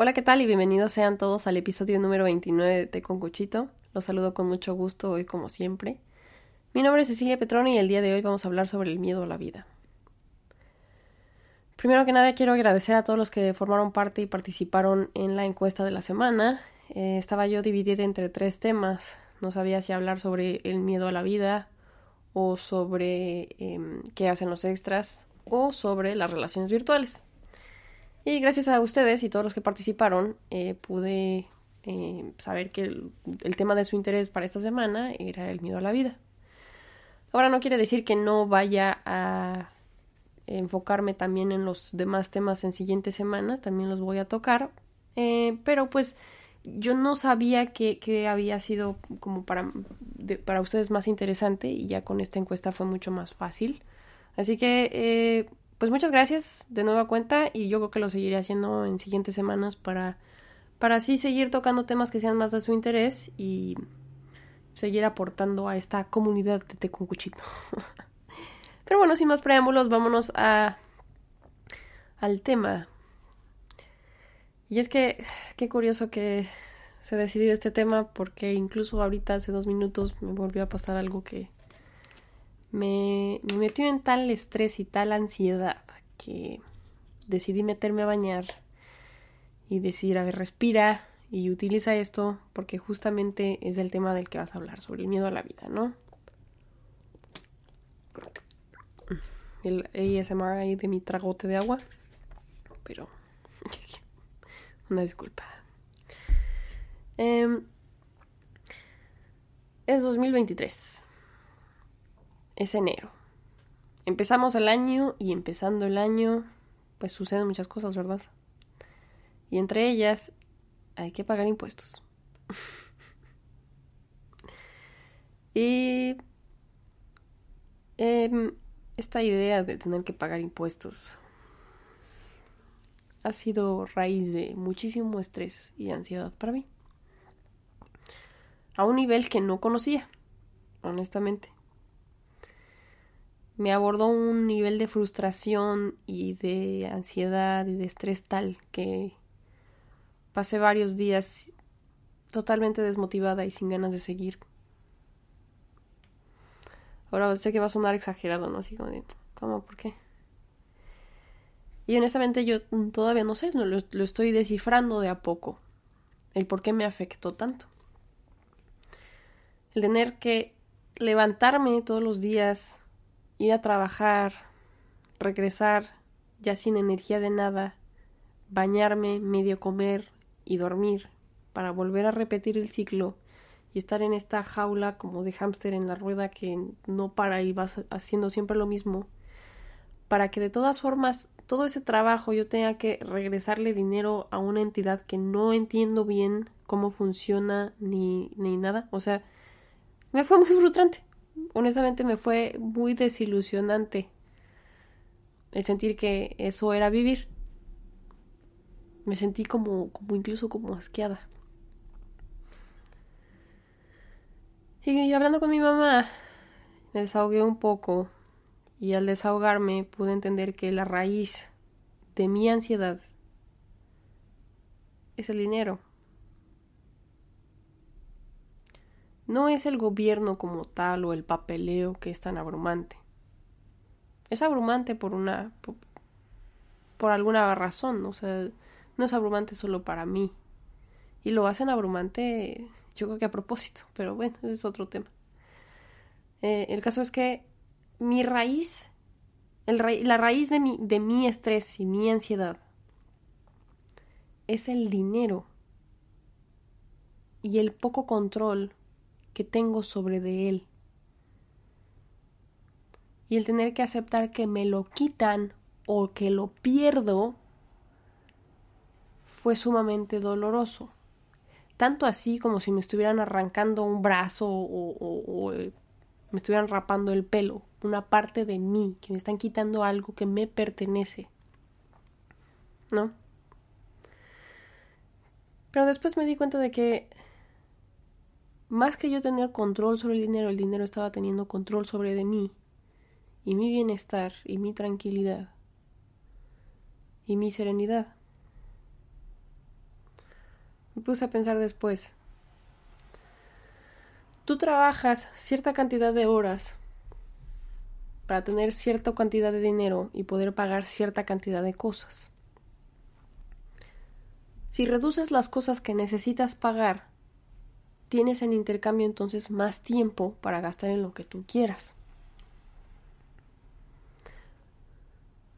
Hola, ¿qué tal? Y bienvenidos sean todos al episodio número 29 de Té con Cuchito. Los saludo con mucho gusto hoy como siempre. Mi nombre es Cecilia Petroni y el día de hoy vamos a hablar sobre el miedo a la vida. Primero que nada quiero agradecer a todos los que formaron parte y participaron en la encuesta de la semana. Eh, estaba yo dividida entre tres temas. No sabía si hablar sobre el miedo a la vida o sobre em, qué hacen los extras o sobre las relaciones virtuales. Y gracias a ustedes y todos los que participaron eh, pude eh, saber que el, tema de su interés para esta semana era el miedo a la vida. Ahora no quiere decir que no vaya a enfocarme también en los demás temas en siguientes semanas, también los voy a tocar, eh, pero pues yo no sabía que, había sido como para, para ustedes más interesante y ya con esta encuesta fue mucho más fácil. Así que, pues muchas gracias de nueva cuenta y yo creo que lo seguiré haciendo en siguientes semanas para, para así seguir tocando temas que sean más de su interés y seguir aportando a esta comunidad de té con cuchito. Pero bueno, sin más preámbulos, vámonos a al tema y es que qué curioso que se decidió este tema porque incluso ahorita hace dos minutos me volvió a pasar algo que me, me metió en tal estrés y tal ansiedad que decidí meterme a bañar y decir, a ver, respira y utiliza esto porque justamente es el tema del que vas a hablar, sobre el miedo a la vida, ¿no? El ASMR ahí de mi tragote de agua, pero una disculpa. Em, es 2023. Es enero. Empezamos el año y empezando el año, pues suceden muchas cosas, ¿verdad? Y entre ellas hay que pagar impuestos. y em, esta idea de tener que pagar impuestos ha sido raíz de muchísimo estrés y ansiedad para mí. A un nivel que no conocía, honestamente. Me abordó un nivel de frustración y de ansiedad y de estrés tal que pasé varios días totalmente desmotivada y sin ganas de seguir. Ahora sé que va a sonar exagerado, ¿no? Así como de, ¿cómo? ¿Por qué? Y honestamente yo todavía no sé, lo, lo estoy descifrando de a poco. El por qué me afectó tanto. El tener que levantarme todos los días, ir a trabajar, regresar ya sin energía de nada, bañarme, medio comer y dormir para volver a repetir el ciclo y estar en esta jaula como de hámster en la rueda que no para y vas haciendo siempre lo mismo para que de todas formas todo ese trabajo yo tenga que regresarle dinero a una entidad que no entiendo bien cómo funciona ni, ni nada. O sea, me fue muy frustrante. Honestamente me fue muy desilusionante el sentir que eso era vivir. Me sentí como, como incluso como asqueada. Y hablando con mi mamá, me desahogué un poco y al desahogarme pude entender que la raíz de mi ansiedad es el dinero. No es el gobierno como tal o el papeleo que es tan abrumante. Es abrumante por una por, alguna razón, o sea, no es abrumante solo para mí. Y lo hacen abrumante, yo creo que a propósito, pero bueno, ese es otro tema. Eh, el caso es que mi raíz, la raíz de mi, de mi estrés y mi ansiedad es el dinero y el poco control que tengo sobre de él. Y el tener que aceptar que me lo quitan o que lo pierdo fue sumamente doloroso. Tanto así como si me estuvieran arrancando un brazo o me estuvieran rapando el pelo, una parte de mí, que me están quitando algo que me pertenece. ¿No? Pero después me di cuenta de que más que yo tener control sobre el dinero, el dinero estaba teniendo control sobre de mí y mi bienestar y mi tranquilidad y mi serenidad. Me puse a pensar después. Tú trabajas cierta cantidad de horas para tener cierta cantidad de dinero y poder pagar cierta cantidad de cosas. Si reduces las cosas que necesitas pagar, tienes en intercambio entonces más tiempo para gastar en lo que tú quieras.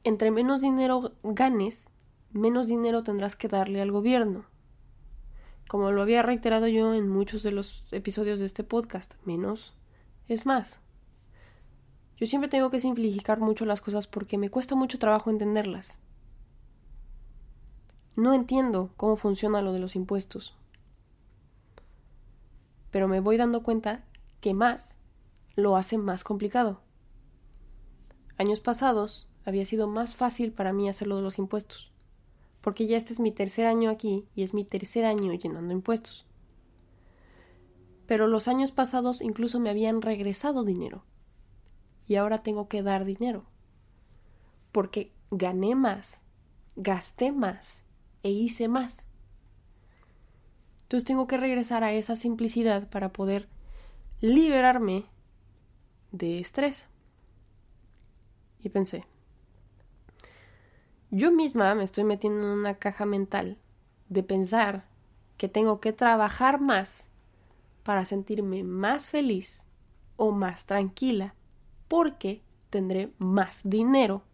Entre menos dinero ganes, menos dinero tendrás que darle al gobierno. Como lo había reiterado yo en muchos de los episodios de este podcast, menos es más. Yo siempre tengo que simplificar mucho las cosas porque me cuesta mucho trabajo entenderlas. No entiendo cómo funciona lo de los impuestos. Pero me voy dando cuenta que más lo hace más complicado. Años pasados había sido más fácil para mí hacerlo de los impuestos, porque ya este es mi tercer año aquí y es mi tercer año llenando impuestos. Pero los años pasados incluso me habían regresado dinero y ahora tengo que dar dinero, porque gané más, gasté más e hice más. Entonces tengo que regresar a esa simplicidad para poder liberarme de estrés. Y pensé, yo misma me estoy metiendo en una caja mental de pensar que tengo que trabajar más para sentirme más feliz o más tranquila porque tendré más dinero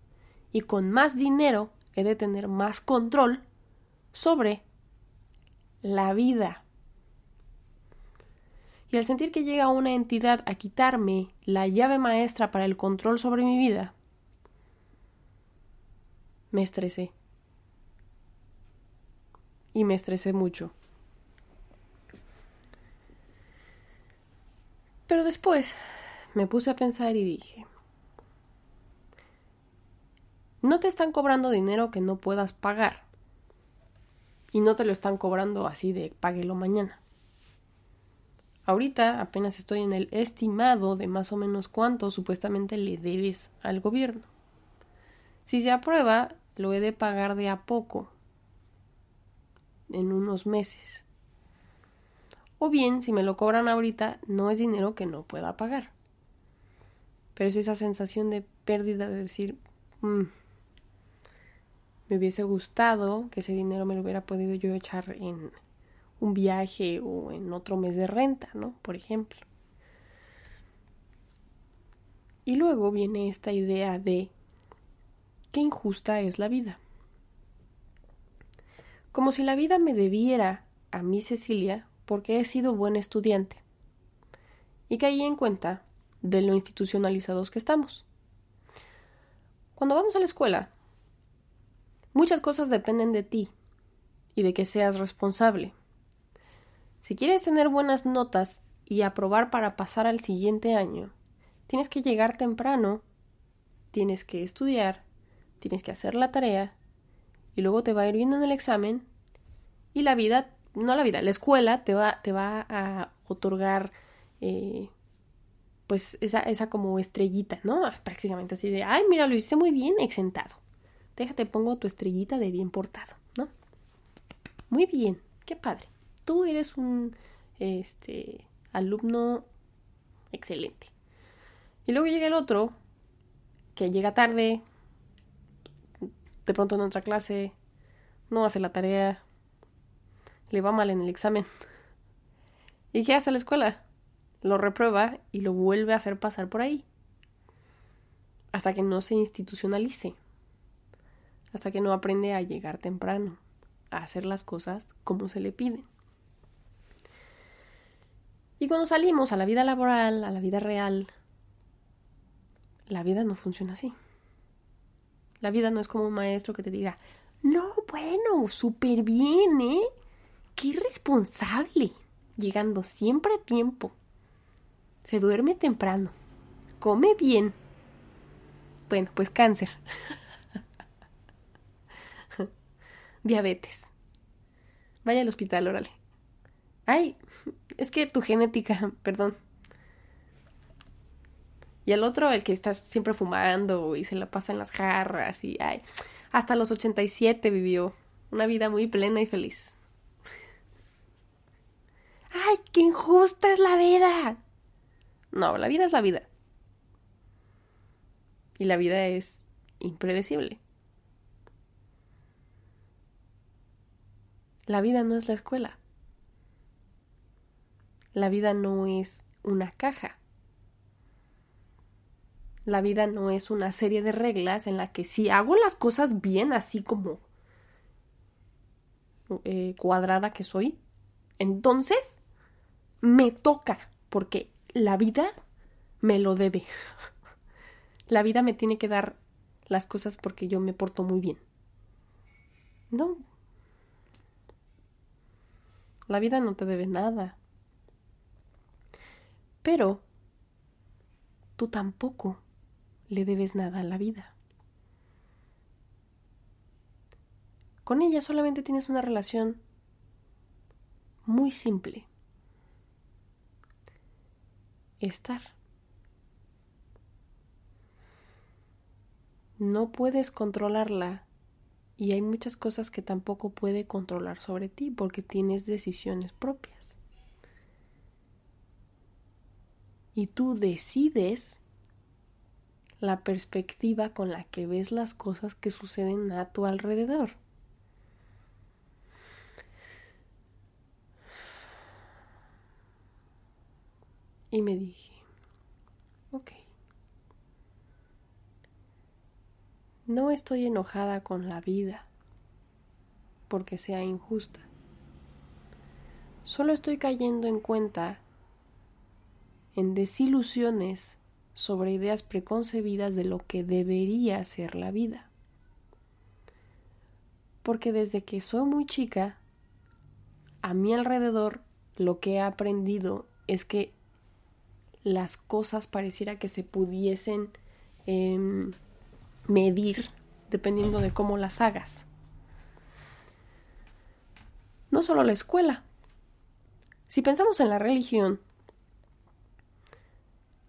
y con más dinero he de tener más control sobre la vida. Y al sentir que llega una entidad a quitarme la llave maestra para el control sobre mi vida, me estresé. Y me estresé mucho. Pero después me puse a pensar y dije, no te están cobrando dinero que no puedas pagar y no te lo están cobrando así de páguelo mañana. Ahorita apenas estoy en el estimado de más o menos cuánto supuestamente le debes al gobierno. Si se aprueba, lo he de pagar de a poco, en unos meses. O bien, si me lo cobran ahorita, no es dinero que no pueda pagar. Pero es esa sensación de pérdida de decir, mm, me hubiese gustado que ese dinero me lo hubiera podido yo echar en un viaje o en otro mes de renta, ¿no? Por ejemplo. Y luego viene esta idea de qué injusta es la vida. Como si la vida me debiera a mí Cecilia porque he sido buen estudiante. Y caí en cuenta de lo institucionalizados que estamos. Cuando vamos a la escuela, Muchas cosas dependen de ti y de que seas responsable. Si quieres tener buenas notas y aprobar para pasar al siguiente año, tienes que llegar temprano, tienes que estudiar, tienes que hacer la tarea y luego te va a ir bien en el examen y la vida, no la vida, la escuela te va, te va a otorgar eh, pues esa, esa como estrellita, ¿no? Prácticamente así de, ay, mira, lo hice muy bien, exentado. Déjate, pongo tu estrellita de bien portado, ¿no? Muy bien, qué padre. Tú eres un este alumno excelente. Y luego llega el otro que llega tarde, de pronto en otra clase, no hace la tarea, le va mal en el examen. ¿Y qué hace la escuela? Lo reprueba y lo vuelve a hacer pasar por ahí. Hasta que no se institucionalice hasta que no aprende a llegar temprano, a hacer las cosas como se le piden. Y cuando salimos a la vida laboral, a la vida real, la vida no funciona así. La vida no es como un maestro que te diga, no, bueno, súper bien, ¿eh? Qué responsable. Llegando siempre a tiempo. Se duerme temprano. Come bien. Bueno, pues cáncer. diabetes. Vaya al hospital, órale. Ay, es que tu genética, perdón. Y el otro, el que está siempre fumando y se la pasa en las jarras y ay, hasta los 87 vivió una vida muy plena y feliz. qué injusta es la vida. No, la vida es la vida. Y la vida es impredecible. La vida no es la escuela. La vida no es una caja. La vida no es una serie de reglas en la que si hago las cosas bien, así como eh, cuadrada que soy, entonces me toca, porque la vida me lo debe. La vida me tiene que dar las cosas porque yo me porto muy bien. No. La vida no te debe nada. Pero tú tampoco le debes nada a la vida. Con ella solamente tienes una relación muy simple. Estar. No puedes controlarla y hay muchas cosas que tampoco puede controlar sobre ti porque tienes decisiones propias. Y tú decides la perspectiva con la que ves las cosas que suceden a tu alrededor. Y me dije, ok, no estoy enojada con la vida porque sea injusta. Solo estoy cayendo en cuenta en desilusiones sobre ideas preconcebidas de lo que debería ser la vida. Porque desde que soy muy chica, a mi alrededor lo que he aprendido es que las cosas pareciera que se pudiesen em, medir dependiendo de cómo las hagas. No solo la escuela. Si pensamos en la religión,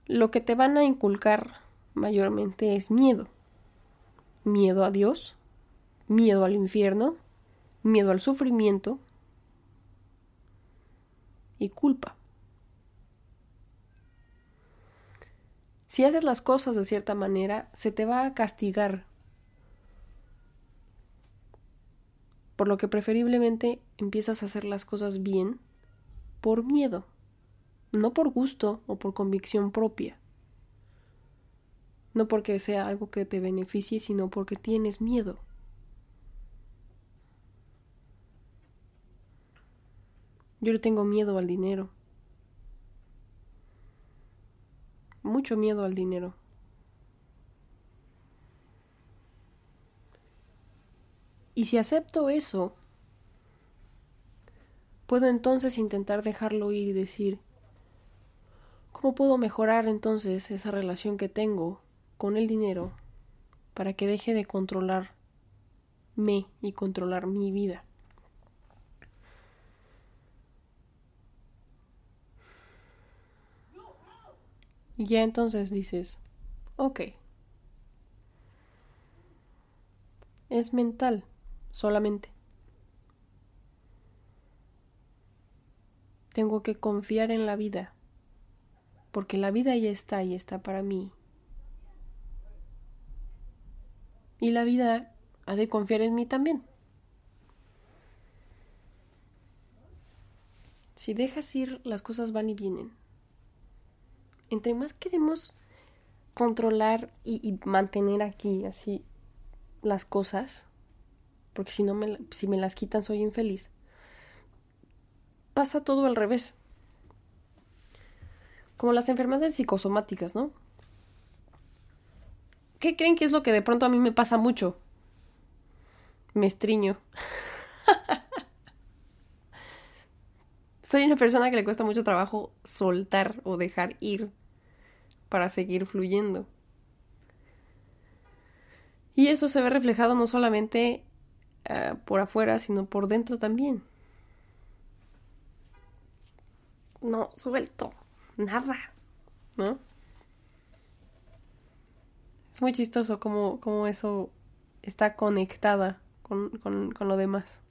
lo que te van a inculcar mayormente es miedo. Miedo a Dios, miedo al infierno, miedo al sufrimiento y culpa. Si haces las cosas de cierta manera, se te va a castigar. Por lo que preferiblemente empiezas a hacer las cosas bien por miedo no por gusto o por convicción propia, no porque sea algo que te beneficie, sino porque tienes miedo. Yo le tengo miedo al dinero. Mucho miedo al dinero. Y si acepto eso, puedo entonces intentar dejarlo ir y decir, ¿Cómo puedo mejorar entonces esa relación que tengo con el dinero para que deje de controlarme y controlar mi vida? Ya entonces dices, ok, es mental solamente. Tengo que confiar en la vida porque la vida ya está y está para mí. Y la vida ha de confiar en mí también. Si dejas ir, las cosas van y vienen. Entre más queremos controlar y, mantener aquí así las cosas, porque si no me, si me las quitan soy infeliz, pasa todo al revés como las enfermedades psicosomáticas, ¿no? ¿Qué creen que es lo que de pronto a mí me pasa mucho? Me estriño. Soy una persona que le cuesta mucho trabajo soltar o dejar ir para seguir fluyendo. Y eso se ve reflejado no solamente ah, por afuera, sino por dentro también. No, suelto nada, ¿no? Es muy chistoso cómo, cómo eso está conectada con, con, con lo demás.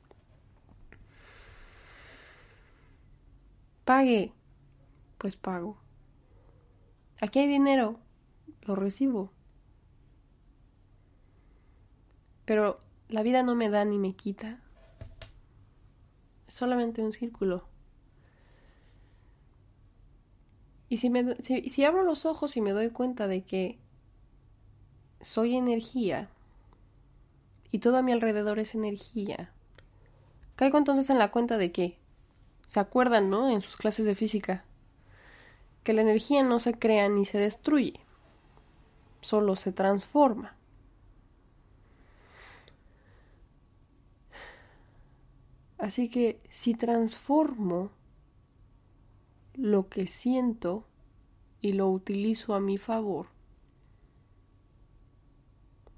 Pague. Pues pago. Aquí hay dinero. Lo recibo. Pero la vida no me da ni me quita. Es solamente un círculo. Y si, me, si, abro los ojos y me doy cuenta de que soy energía y todo a mi alrededor es energía, caigo entonces en la cuenta de que, se acuerdan, ¿no? En sus clases de física, que la energía no se crea ni se destruye, solo se transforma. Así que si transformo lo que siento y lo utilizo a mi favor,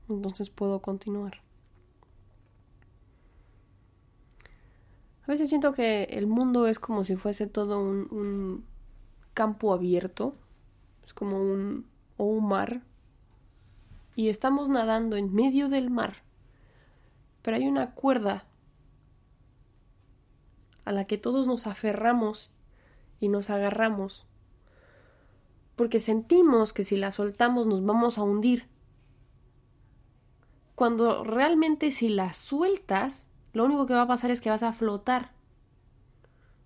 entonces puedo continuar. A veces siento que el mundo es como si fuese todo un, campo abierto, es como un, o un mar, y estamos nadando en medio del mar, pero hay una cuerda a la que todos nos aferramos y nos agarramos, porque sentimos que si la soltamos nos vamos a hundir. Cuando realmente si la sueltas, lo único que va a pasar es que vas a flotar.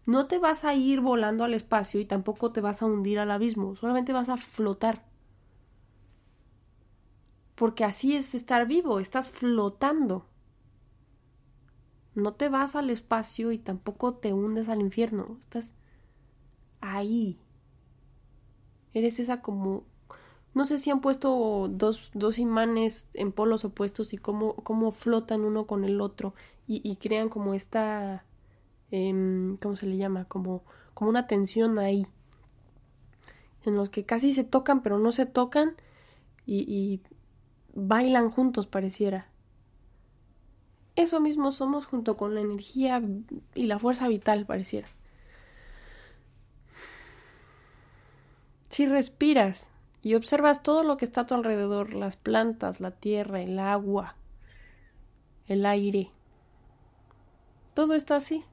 No te vas a ir volando al espacio y tampoco te vas a hundir al abismo, solamente vas a flotar. Porque así es estar vivo, estás flotando. No te vas al espacio y tampoco te hundes al infierno. Estás ahí. Eres esa como... No sé si han puesto dos, dos imanes en polos opuestos y cómo, cómo flotan uno con el otro y, crean como esta... Eh, ¿Cómo se le llama? Como, como una tensión ahí. En los que casi se tocan pero no se tocan y, y bailan juntos pareciera. Eso mismo somos junto con la energía y la fuerza vital, pareciera. Si respiras y observas todo lo que está a tu alrededor, las plantas, la tierra, el agua, el aire, todo está así.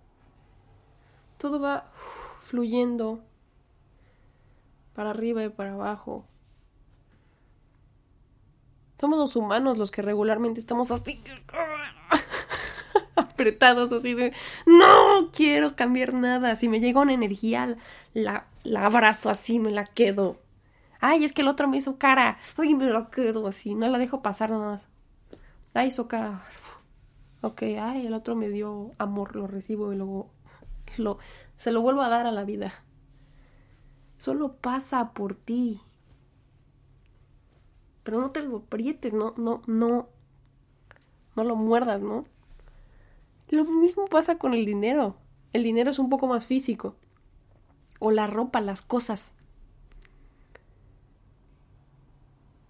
Todo va fluyendo para arriba y para abajo. Somos los humanos los que regularmente estamos así apretados así de no quiero cambiar nada. Si me llega una energía, la, la abrazo así, me la quedo. Ay, es que el otro me hizo cara. Ay, me la quedo así, no la dejo pasar nada más. Ay, hizo cara. Ok, ay, el otro me dio amor, lo recibo y luego lo, se lo vuelvo a dar a la vida. Solo pasa por ti. Pero no te lo aprietes, no, no, no, no lo muerdas, ¿no? Lo mismo pasa con el dinero. El dinero es un poco más físico. O la ropa, las cosas.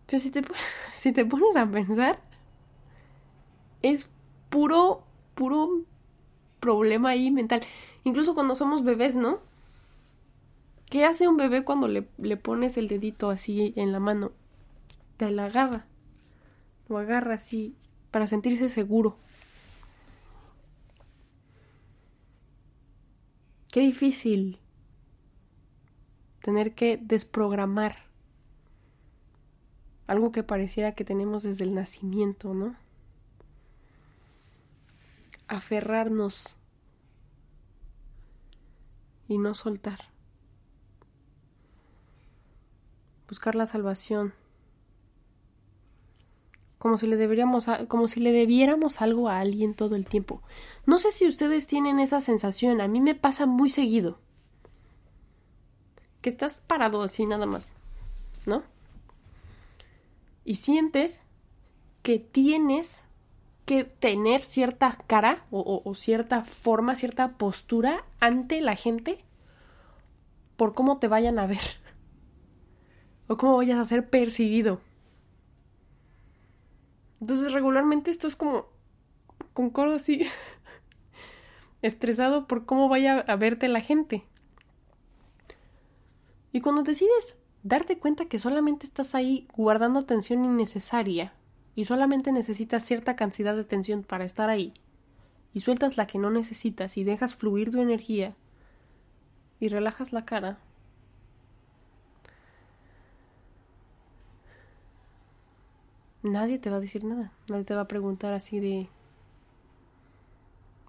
Pero si te, si te pones a pensar, es puro, puro problema ahí mental. Incluso cuando somos bebés, ¿no? ¿Qué hace un bebé cuando le, le pones el dedito así en la mano? Te la agarra. Lo agarra así para sentirse seguro. Qué difícil tener que desprogramar algo que pareciera que tenemos desde el nacimiento, ¿no? Aferrarnos y no soltar. Buscar la salvación. Como si le deberíamos como si le debiéramos algo a alguien todo el tiempo. No sé si ustedes tienen esa sensación, a mí me pasa muy seguido. Que estás parado así nada más, ¿no? Y sientes que tienes que tener cierta cara o, cierta forma, cierta postura ante la gente por cómo te vayan a ver o cómo vayas a ser percibido. Entonces regularmente esto es como con coro así estresado por cómo vaya a verte la gente. Y cuando decides darte cuenta que solamente estás ahí guardando tensión innecesaria y solamente necesitas cierta cantidad de tensión para estar ahí, y sueltas la que no necesitas y dejas fluir tu energía, y relajas la cara, nadie te va a decir nada. Nadie te va a preguntar así de...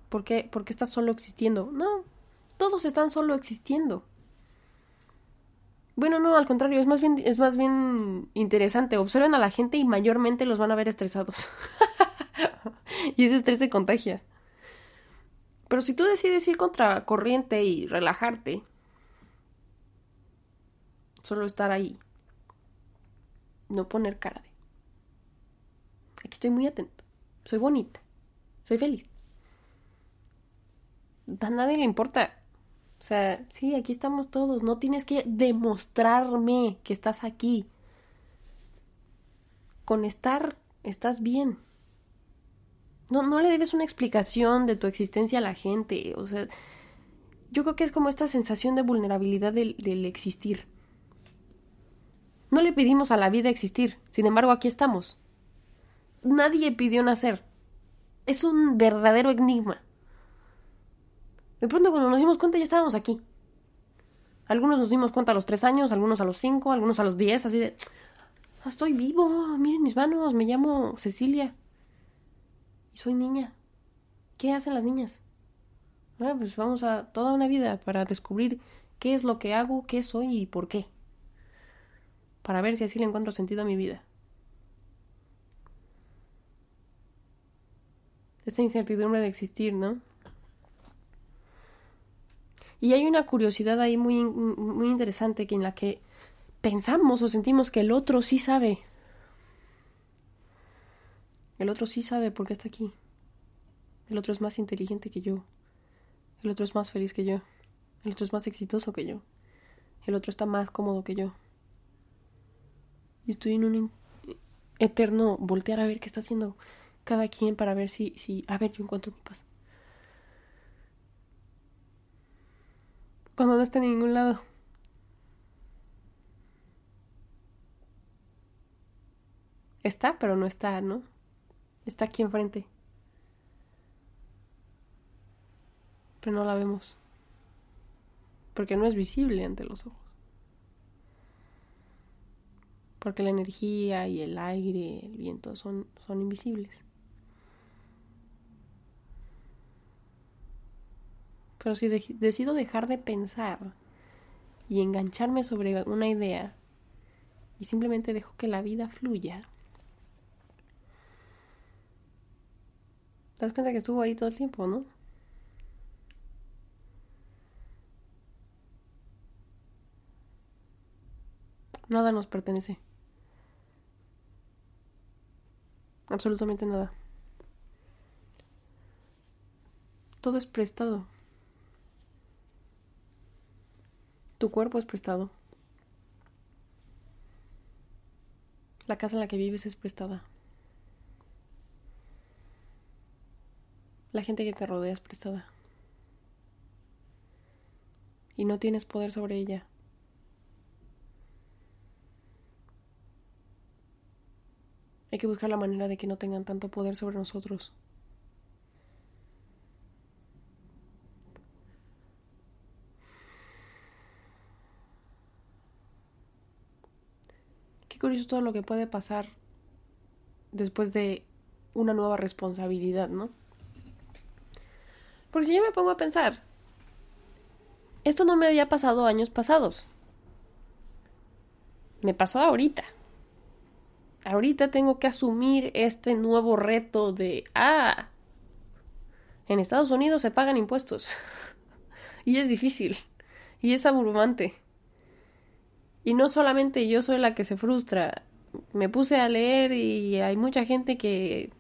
¿Por qué, ¿Por qué estás solo existiendo? No, todos están solo existiendo. Bueno, no, al contrario, es más bien, es más bien interesante. Observen a la gente y mayormente los van a ver estresados. y ese estrés se contagia. Pero si tú decides ir contra corriente y relajarte, solo estar ahí, no poner cara de Aquí estoy muy atento. Soy bonita. Soy feliz. A nadie le importa. O sea, sí, aquí estamos todos. No tienes que demostrarme que estás aquí. Con estar, estás bien. No, no le debes una explicación de tu existencia a la gente. O sea, yo creo que es como esta sensación de vulnerabilidad del, del existir. No le pedimos a la vida existir. Sin embargo, aquí estamos nadie pidió nacer. Es un verdadero enigma. De pronto cuando nos dimos cuenta ya estábamos aquí. Algunos nos dimos cuenta a los tres años, algunos a los cinco, algunos a los diez, así de... Ah, estoy vivo, miren mis manos, me llamo Cecilia. Y soy niña. ¿Qué hacen las niñas? Bueno, pues vamos a toda una vida para descubrir qué es lo que hago, qué soy y por qué. Para ver si así le encuentro sentido a mi vida. esa incertidumbre de existir, ¿no? Y hay una curiosidad ahí muy, muy interesante que en la que pensamos o sentimos que el otro sí sabe. El otro sí sabe por qué está aquí. El otro es más inteligente que yo. El otro es más feliz que yo. El otro es más exitoso que yo. El otro está más cómodo que yo. Y estoy en un eterno voltear a ver qué está haciendo cada quien para ver si, si, a ver, yo encuentro mi paz. Cuando no está en ningún lado. Está, pero no está, ¿no? Está aquí enfrente. Pero no la vemos. Porque no es visible ante los ojos. Porque la energía y el aire, el viento son, son invisibles. Pero si decido dejar de pensar y engancharme sobre una idea y simplemente dejo que la vida fluya, te das cuenta que estuvo ahí todo el tiempo, ¿no? Nada nos pertenece. Absolutamente nada. Todo es prestado. Tu cuerpo es prestado. La casa en la que vives es prestada. La gente que te rodea es prestada. Y no tienes poder sobre ella. Hay que buscar la manera de que no tengan tanto poder sobre nosotros. Curioso todo lo que puede pasar después de una nueva responsabilidad, ¿no? Porque si yo me pongo a pensar, esto no me había pasado años pasados. Me pasó ahorita. Ahorita tengo que asumir este nuevo reto de, ah, en Estados Unidos se pagan impuestos. y es difícil. Y es abrumante. Y no solamente yo soy la que se frustra. Me puse a leer y hay mucha gente que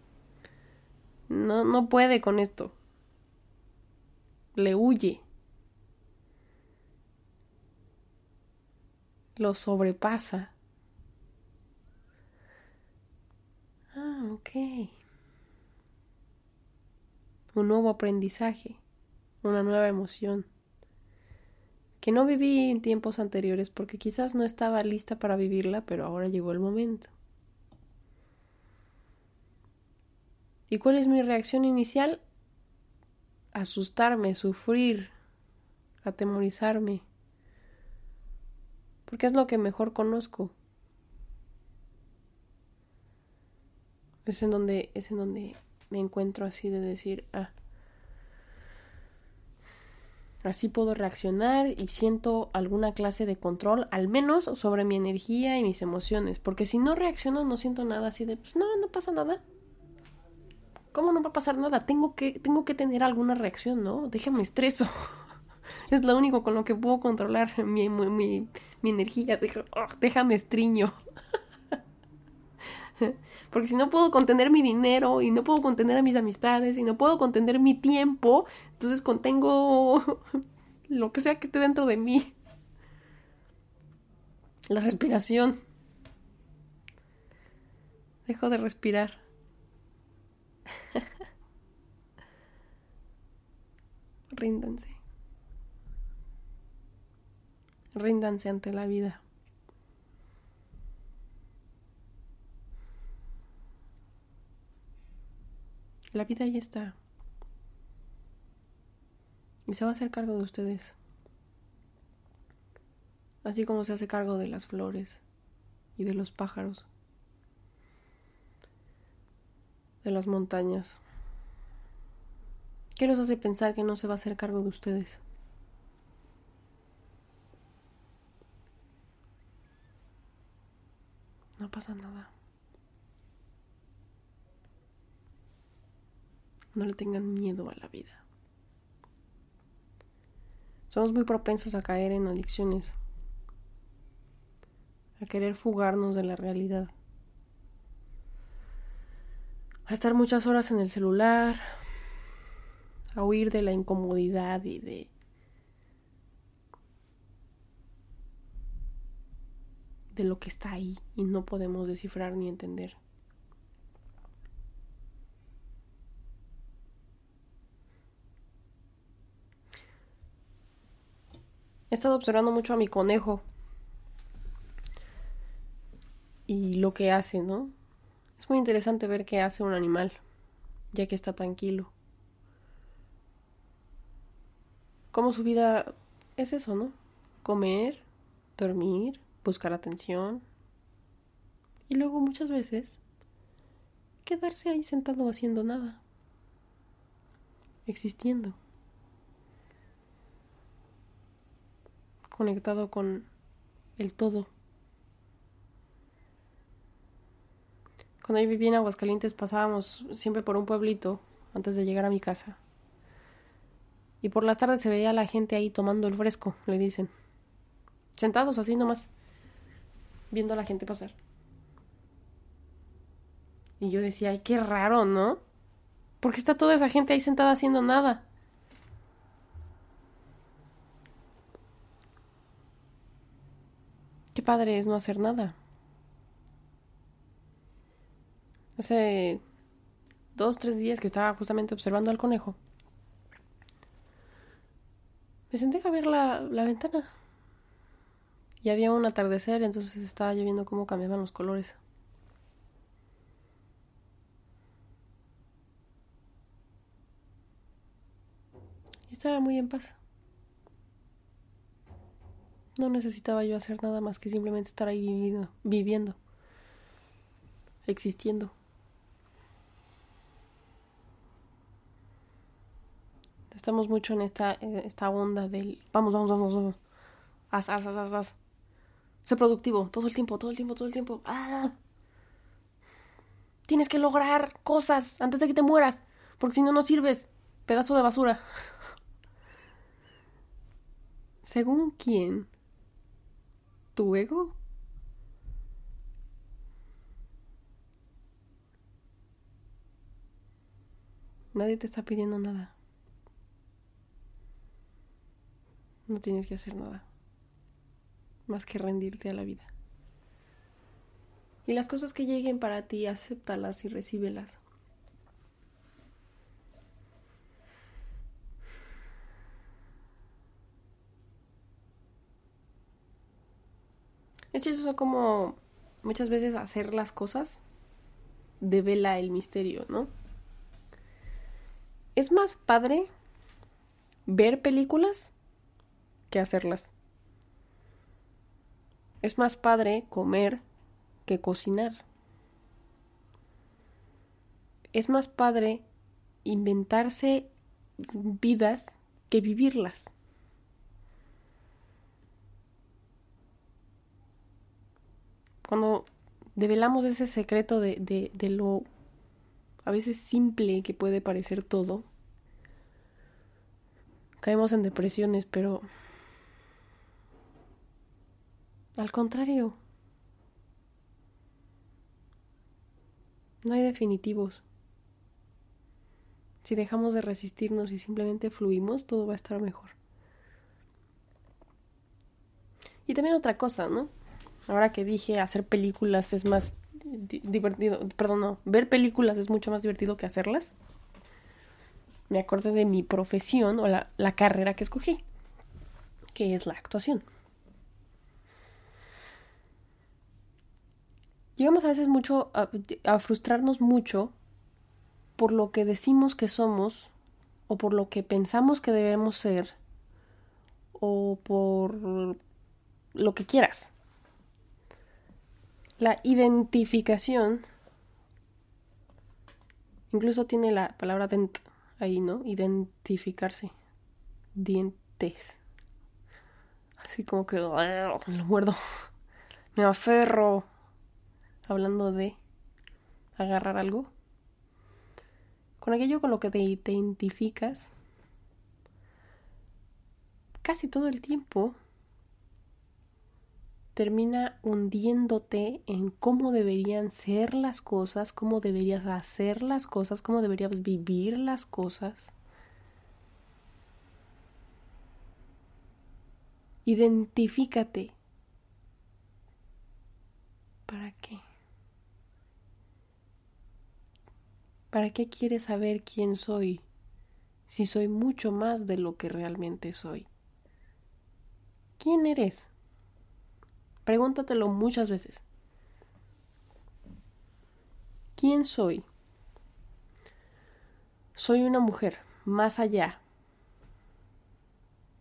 no, no puede con esto. Le huye. Lo sobrepasa. Ah, ok. Un nuevo aprendizaje. Una nueva emoción que no viví en tiempos anteriores porque quizás no estaba lista para vivirla, pero ahora llegó el momento. ¿Y cuál es mi reacción inicial? Asustarme, sufrir, atemorizarme, porque es lo que mejor conozco. Es en donde, es en donde me encuentro así de decir, ah, así puedo reaccionar y siento alguna clase de control, al menos sobre mi energía y mis emociones, porque si no reacciono no siento nada así de, pues no, no pasa nada. ¿Cómo no va a pasar nada? Tengo que, tengo que tener alguna reacción, ¿no? Déjame estreso. es lo único con lo que puedo controlar mi, mi, mi energía. Déjame estriño. Porque si no puedo contener mi dinero y no puedo contener a mis amistades y no puedo contener mi tiempo, entonces contengo lo que sea que esté dentro de mí. La respiración. Dejo de respirar. Ríndanse. Ríndanse ante la vida. La vida ahí está. Y se va a hacer cargo de ustedes. Así como se hace cargo de las flores y de los pájaros. De las montañas. ¿Qué los hace pensar que no se va a hacer cargo de ustedes? No pasa nada. No le tengan miedo a la vida. Somos muy propensos a caer en adicciones, a querer fugarnos de la realidad, a estar muchas horas en el celular, a huir de la incomodidad y de de lo que está ahí y no podemos descifrar ni entender. He estado observando mucho a mi conejo. Y lo que hace, ¿no? Es muy interesante ver qué hace un animal, ya que está tranquilo. Como su vida es eso, ¿no? Comer, dormir, buscar atención. Y luego muchas veces quedarse ahí sentado haciendo nada. Existiendo. Conectado con el todo. Cuando yo vivía en Aguascalientes pasábamos siempre por un pueblito antes de llegar a mi casa. Y por las tardes se veía la gente ahí tomando el fresco, le dicen. Sentados así nomás, viendo a la gente pasar. Y yo decía, ay, qué raro, ¿no? ¿Por qué está toda esa gente ahí sentada haciendo nada? Padre es no hacer nada. Hace dos, tres días que estaba justamente observando al conejo. Me senté a ver la, la ventana. Y había un atardecer, entonces estaba yo viendo cómo cambiaban los colores. Y estaba muy en paz. No necesitaba yo hacer nada más que simplemente estar ahí viviendo, viviendo, existiendo. Estamos mucho en esta, esta onda del vamos, vamos, vamos, vamos. Haz, haz, haz, haz, Sé productivo, todo el tiempo, todo el tiempo, todo el tiempo. ¡Ah! Tienes que lograr cosas antes de que te mueras, porque si no, no sirves. Pedazo de basura. ¿Según quién? Tu ego? Nadie te está pidiendo nada. No tienes que hacer nada. Más que rendirte a la vida. Y las cosas que lleguen para ti, acéptalas y recíbelas. Es chistoso como muchas veces hacer las cosas devela el misterio, ¿no? Es más padre ver películas que hacerlas. Es más padre comer que cocinar. Es más padre inventarse vidas que vivirlas. Cuando develamos ese secreto de, de, lo a veces simple que puede parecer todo, caemos en depresiones, pero al contrario, no hay definitivos. Si dejamos de resistirnos y simplemente fluimos, todo va a estar mejor. Y también otra cosa, ¿no? Ahora que dije hacer películas es más divertido, perdón, no, ver películas es mucho más divertido que hacerlas. Me acordé de mi profesión o la, carrera que escogí, que es la actuación. Llegamos a veces mucho a frustrarnos mucho por lo que decimos que somos o por lo que pensamos que debemos ser o por lo que quieras. La identificación incluso tiene la palabra dent ahí, ¿no? Identificarse. Dientes. Así como que lo muerdo. Me aferro. Hablando de agarrar algo con aquello con lo que te identificas casi todo el tiempo termina hundiéndote en cómo deberían ser las cosas, cómo deberías hacer las cosas, cómo deberías vivir las cosas. Identifícate. ¿Para qué? ¿Para qué quieres saber quién soy si soy mucho más de lo que realmente soy? ¿Quién eres? Pregúntatelo muchas veces. ¿Quién soy? Soy una mujer más allá.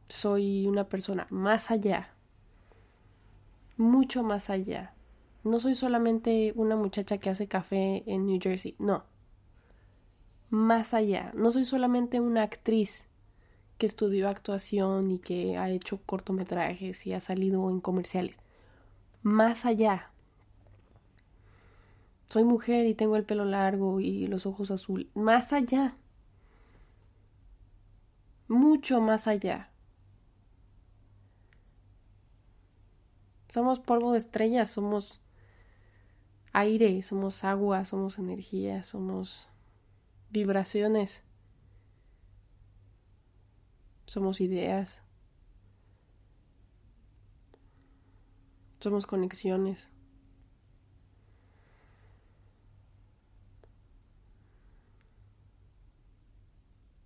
Soy una persona más allá. Mucho más allá. No soy solamente una muchacha que hace café en New Jersey. No más allá. No soy solamente una actriz que estudió actuación y que ha hecho cortometrajes y ha salido en comerciales. Más allá. Soy mujer y tengo el pelo largo y los ojos azules. Más allá. Mucho más allá. Somos polvo de estrellas, somos aire, somos agua, somos energía, somos vibraciones. Somos ideas. Somos conexiones.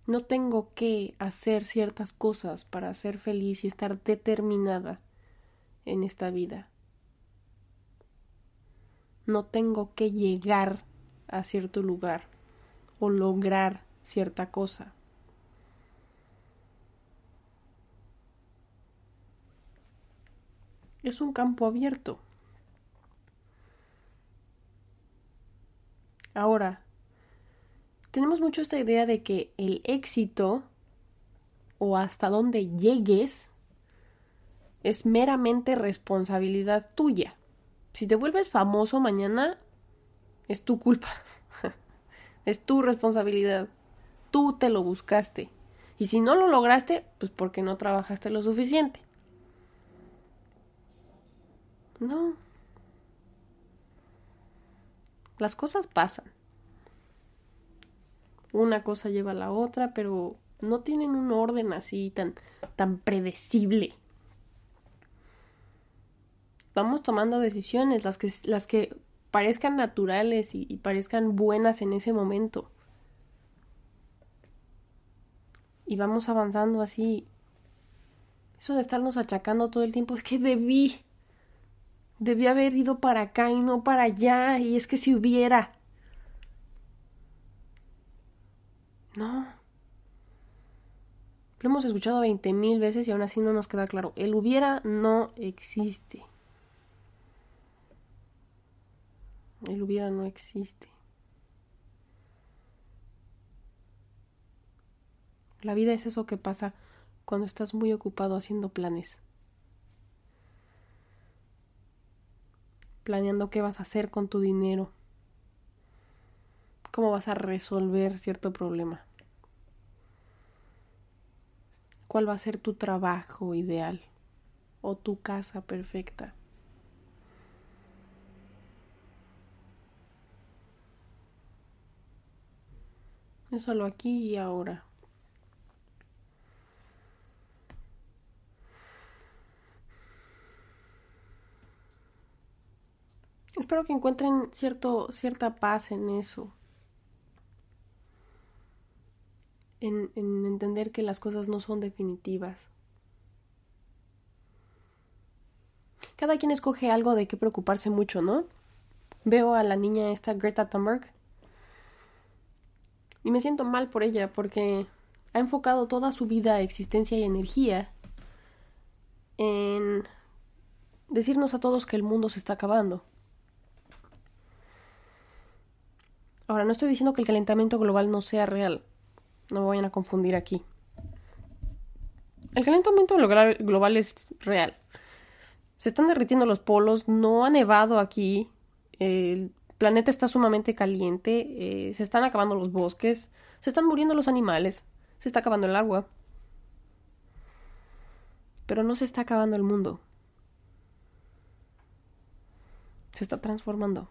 No tengo que hacer ciertas cosas para ser feliz y estar determinada en esta vida. No tengo que llegar a cierto lugar o lograr cierta cosa. Es un campo abierto. Ahora, tenemos mucho esta idea de que el éxito o hasta donde llegues es meramente responsabilidad tuya. Si te vuelves famoso mañana, es tu culpa. Es tu responsabilidad. Tú te lo buscaste. Y si no lo lograste, pues porque no trabajaste lo suficiente. No. Las cosas pasan. Una cosa lleva a la otra, pero no tienen un orden así tan, tan predecible. Vamos tomando decisiones, las que, las que parezcan naturales y, parezcan buenas en ese momento. Y vamos avanzando así. Eso de estarnos achacando todo el tiempo es que debí. Debí haber ido para acá y no para allá. Y es que si hubiera. No. Lo hemos escuchado veinte mil veces y aún así no nos queda claro. El hubiera no existe. El hubiera no existe. La vida es eso que pasa cuando estás muy ocupado haciendo planes. Planeando qué vas a hacer con tu dinero. Cómo vas a resolver cierto problema. ¿Cuál va a ser tu trabajo ideal? O tu casa perfecta. Es solo aquí y ahora. Espero que encuentren cierto, cierta paz en eso. En, en entender que las cosas no son definitivas. Cada quien escoge algo de qué preocuparse mucho, ¿no? Veo a la niña esta Greta Thunberg y me siento mal por ella porque ha enfocado toda su vida, existencia y energía en decirnos a todos que el mundo se está acabando. Ahora, no estoy diciendo que el calentamiento global no sea real. No me vayan a confundir aquí. El calentamiento global es real. Se están derritiendo los polos, no ha nevado aquí, el planeta está sumamente caliente, eh, se están acabando los bosques, se están muriendo los animales, se está acabando el agua. Pero no se está acabando el mundo. Se está transformando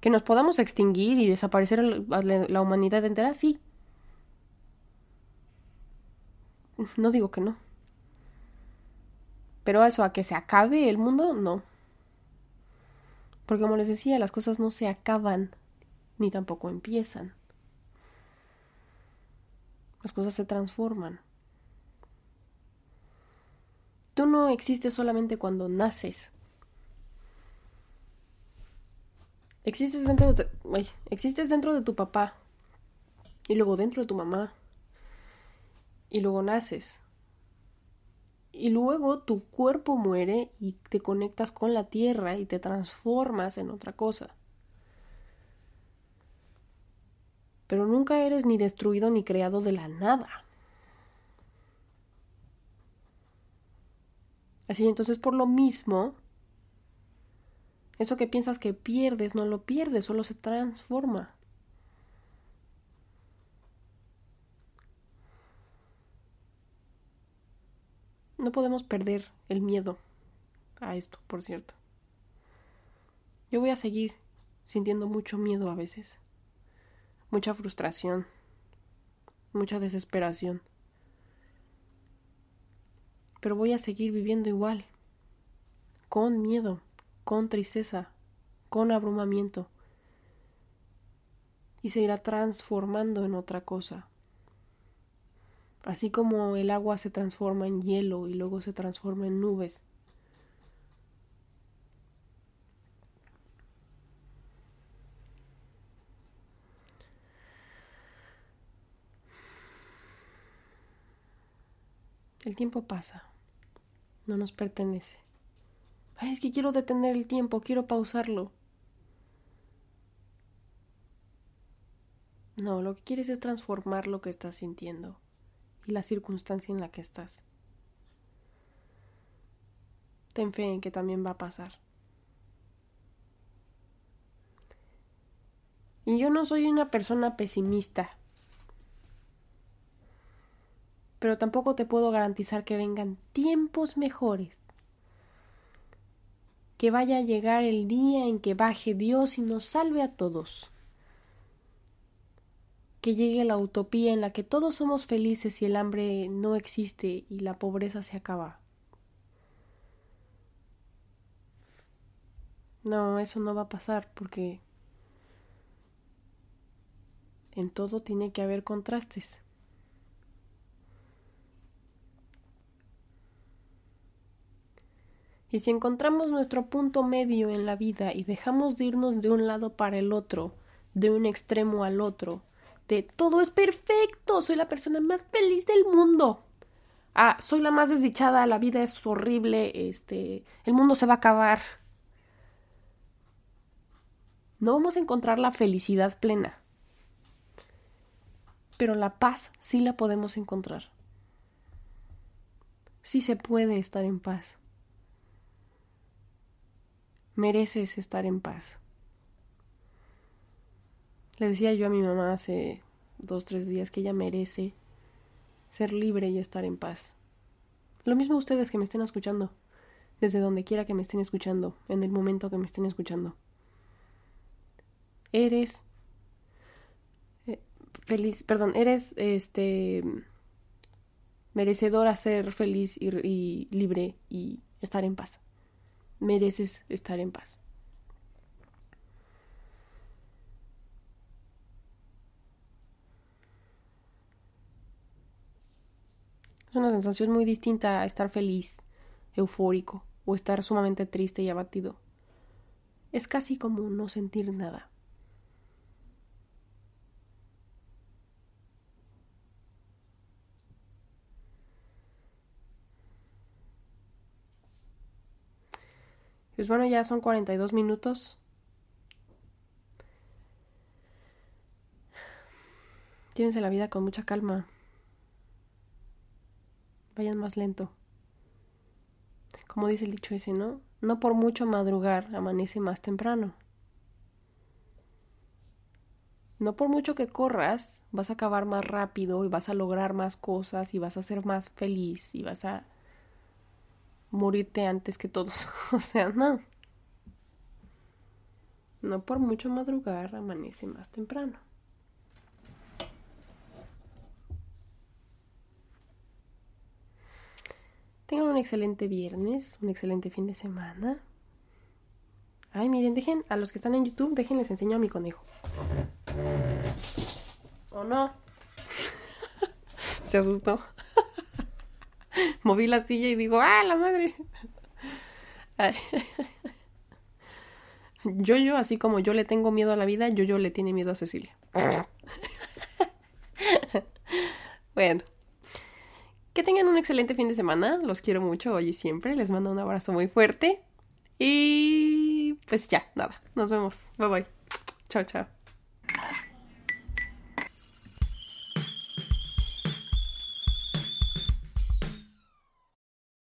que nos podamos extinguir y desaparecer la humanidad entera, sí. No digo que no. Pero eso, a que se acabe el mundo, no. Porque como les decía, las cosas no se acaban, ni tampoco empiezan. Las cosas se transforman. Tú no existes solamente cuando naces. Existes dentro de tu, existes dentro de tu papá y luego dentro de tu mamá y luego naces. Y luego tu cuerpo muere y te conectas con la tierra y te transformas en otra cosa. Pero nunca eres ni destruido ni creado de la nada. Así entonces por lo mismo eso que piensas que pierdes, no lo pierdes, solo se transforma. No podemos perder el miedo a esto, por cierto. Yo voy a seguir sintiendo mucho miedo a veces, mucha frustración, mucha desesperación. Pero voy a seguir viviendo igual, con miedo con tristeza, con abrumamiento, y se irá transformando en otra cosa. Así como el agua se transforma en hielo y luego se transforma en nubes. El tiempo pasa, no nos pertenece. Ay, es que quiero detener el tiempo, quiero pausarlo. No, lo que quieres es transformar lo que estás sintiendo y la circunstancia en la que estás. Ten fe en que también va a pasar. Y yo no soy una persona pesimista, pero tampoco te puedo garantizar que vengan tiempos mejores que vaya a llegar el día en que baje Dios y nos salve a todos. Que llegue la utopía en la que todos somos felices y el hambre no existe y la pobreza se acaba. No, eso no va a pasar porque en todo tiene que haber contrastes. Y si encontramos nuestro punto medio en la vida y dejamos de irnos de un lado para el otro, de un extremo al otro, de todo es perfecto, soy la persona más feliz del mundo. Ah, soy la más desdichada, la vida es horrible, este, el mundo se va a acabar. No vamos a encontrar la felicidad plena. Pero la paz sí la podemos encontrar. Sí se puede estar en paz. Mereces estar en paz. Le decía yo a mi mamá hace dos, tres días que ella merece ser libre y estar en paz. Lo mismo ustedes que me estén escuchando, desde donde quiera que me estén escuchando, en el momento que me estén escuchando. Eres eh, feliz, perdón, eres este merecedor a ser feliz y libre y estar en paz. Mereces estar en paz. Es una sensación muy distinta a estar feliz, eufórico o estar sumamente triste y abatido. Es casi como no sentir nada. Pues bueno, ya son 42 minutos. Llévense la vida con mucha calma. Vayan más lento. Como dice el dicho ese, ¿no? No por mucho madrugar amanece más temprano. No por mucho que corras, vas a acabar más rápido y vas a lograr más cosas y vas a ser más feliz y vas a morirte antes que todos. o sea, no. No por mucho madrugar amanece más temprano. Tengan un excelente viernes, un excelente fin de semana. Ay, miren, dejen, a los que están en YouTube, dejen, les enseño a mi conejo. ¿O no? Se asustó. Moví la silla y digo, ¡ah, la madre! Yo, yo, así como yo le tengo miedo a la vida, yo, yo le tiene miedo a Cecilia. bueno. Que tengan un excelente fin de semana. Los quiero mucho hoy y siempre. Les mando un abrazo muy fuerte. Y pues ya, nada. Nos vemos. Bye bye. Chao, chao.